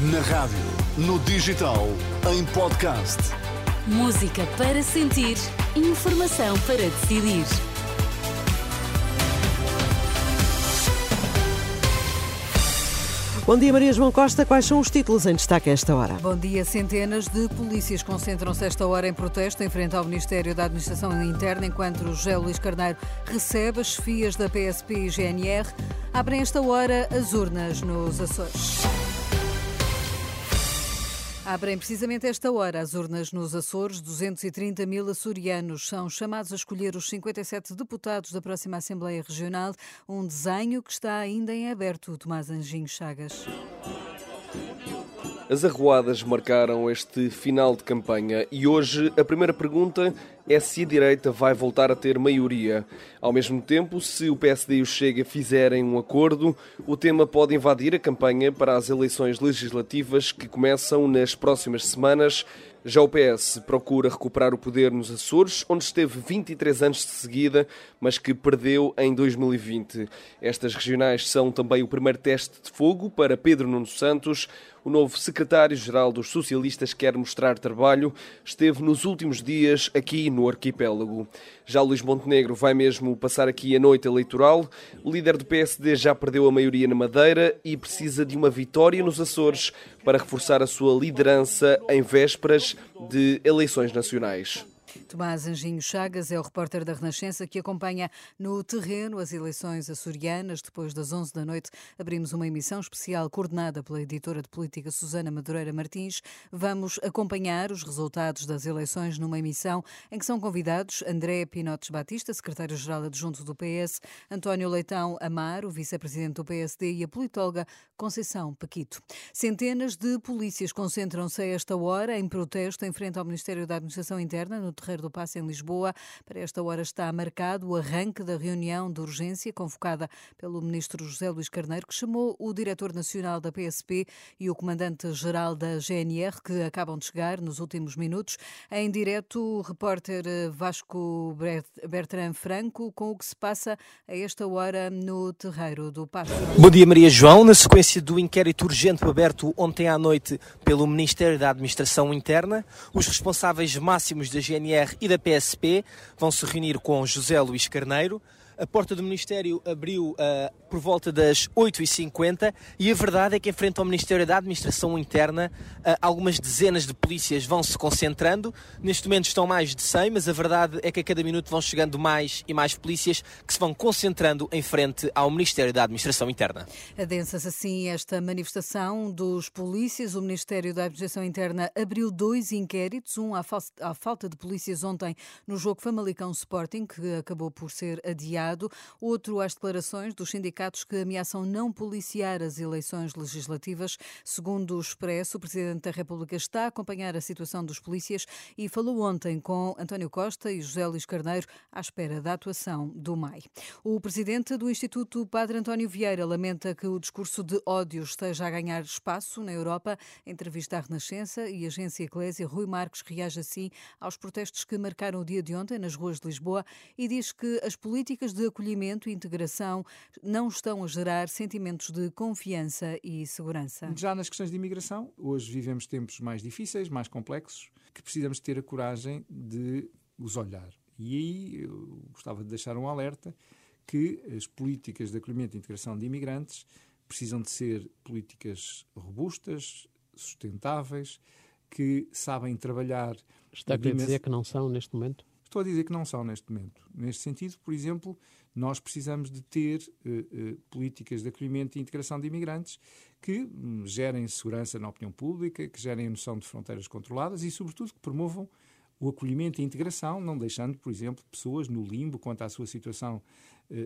Na rádio, no digital, em podcast. Música para sentir, informação para decidir. Bom dia, Maria João Costa. Quais são os títulos em destaque a esta hora? Bom dia. Centenas de polícias concentram-se esta hora em protesto em frente ao Ministério da Administração Interna, enquanto José Luís Carneiro recebe as chefias da PSP e GNR. Abrem esta hora as urnas nos Açores. Abrem precisamente esta hora as urnas nos Açores. 230 mil açorianos são chamados a escolher os 57 deputados da próxima Assembleia Regional, um desenho que está ainda em aberto. Tomás Anjinho Chagas. As arruadas marcaram este final de campanha e hoje a primeira pergunta é se a direita vai voltar a ter maioria. Ao mesmo tempo, se o PSD e o Chega fizerem um acordo, o tema pode invadir a campanha para as eleições legislativas que começam nas próximas semanas. Já o PS procura recuperar o poder nos Açores, onde esteve 23 anos de seguida, mas que perdeu em 2020. Estas regionais são também o primeiro teste de fogo para Pedro Nuno Santos. O novo secretário-geral dos socialistas quer mostrar trabalho. Esteve nos últimos dias aqui no arquipélago. Já Luís Montenegro vai mesmo passar aqui a noite eleitoral. O líder do PSD já perdeu a maioria na Madeira e precisa de uma vitória nos Açores para reforçar a sua liderança em vésperas de eleições nacionais. Tomás Anjinho Chagas é o repórter da Renascença que acompanha no terreno as eleições açorianas. Depois das 11 da noite, abrimos uma emissão especial coordenada pela editora de política Susana Madureira Martins. Vamos acompanhar os resultados das eleições numa emissão em que são convidados André Pinotes Batista, secretário-geral adjunto do PS, António Leitão Amaro, vice-presidente do PSD e a politóloga Conceição Paquito. Centenas de polícias concentram-se a esta hora em protesto em frente ao Ministério da Administração Interna no terreiro do Passo em Lisboa. Para esta hora está marcado o arranque da reunião de urgência convocada pelo ministro José Luís Carneiro, que chamou o diretor nacional da PSP e o comandante-geral da GNR, que acabam de chegar nos últimos minutos. Em direto, o repórter Vasco Bertrand Franco, com o que se passa a esta hora no terreiro do Passo. Bom dia, Maria João. Na sequência do inquérito urgente aberto ontem à noite pelo Ministério da Administração Interna, os responsáveis máximos da GNR e da PSP vão se reunir com José Luís Carneiro. A porta do Ministério abriu uh, por volta das 8h50 e a verdade é que, em frente ao Ministério da Administração Interna, uh, algumas dezenas de polícias vão se concentrando. Neste momento estão mais de 100, mas a verdade é que a cada minuto vão chegando mais e mais polícias que se vão concentrando em frente ao Ministério da Administração Interna. Adensa-se assim esta manifestação dos polícias. O Ministério da Administração Interna abriu dois inquéritos, um à, à falta de polícias ontem no jogo Famalicão Sporting, que acabou por ser adiado, outro às declarações dos sindicatos que ameaçam não policiar as eleições legislativas. Segundo o Expresso, o Presidente da República está a acompanhar a situação dos polícias e falou ontem com António Costa e José Luís Carneiro à espera da atuação do MAI. O Presidente do Instituto Padre António Vieira lamenta que o discurso de ódio esteja a ganhar espaço na Europa. Entrevista à Renascença e Agência Eclésia, Rui Marques reage assim aos protestos que marcaram o dia de ontem nas ruas de Lisboa e diz que as políticas de acolhimento e integração não estão a gerar sentimentos de confiança e segurança. Já nas questões de imigração, hoje vivemos tempos mais difíceis, mais complexos, que precisamos ter a coragem de os olhar. E aí eu gostava de deixar um alerta que as políticas de acolhimento e integração de imigrantes precisam de ser políticas robustas, sustentáveis, que sabem trabalhar. Está a dizer que não são neste momento? Estou a dizer que não são neste momento. Neste sentido, por exemplo, nós precisamos de ter uh, uh, políticas de acolhimento e integração de imigrantes que um, gerem segurança na opinião pública, que gerem a noção de fronteiras controladas e, sobretudo, que promovam o acolhimento e a integração, não deixando, por exemplo, pessoas no limbo quanto à sua situação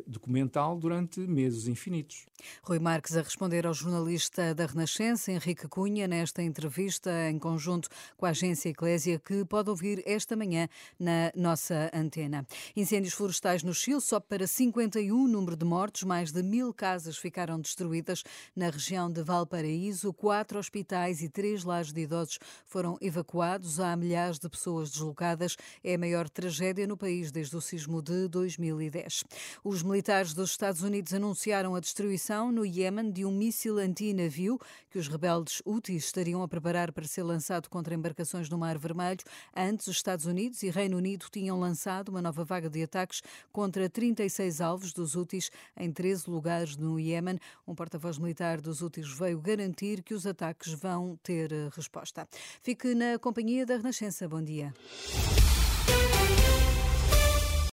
documental durante meses infinitos. Rui Marques a responder ao jornalista da Renascença, Henrique Cunha, nesta entrevista em conjunto com a agência Eclésia, que pode ouvir esta manhã na nossa antena. Incêndios florestais no Chile, só para 51 número de mortos, mais de mil casas ficaram destruídas na região de Valparaíso, quatro hospitais e três lares de idosos foram evacuados, há milhares de pessoas deslocadas. É a maior tragédia no país desde o sismo de 2010. O Os militares dos Estados Unidos anunciaram a destruição no Iêmen de um míssil anti-navio que os rebeldes Houthis estariam a preparar para ser lançado contra embarcações no Mar Vermelho. Antes, os Estados Unidos e Reino Unido tinham lançado uma nova vaga de ataques contra 36 alvos dos Houthis em 13 lugares no Iêmen. Um porta-voz militar dos Houthis veio garantir que os ataques vão ter resposta. Fique na companhia da Renascença. Bom dia.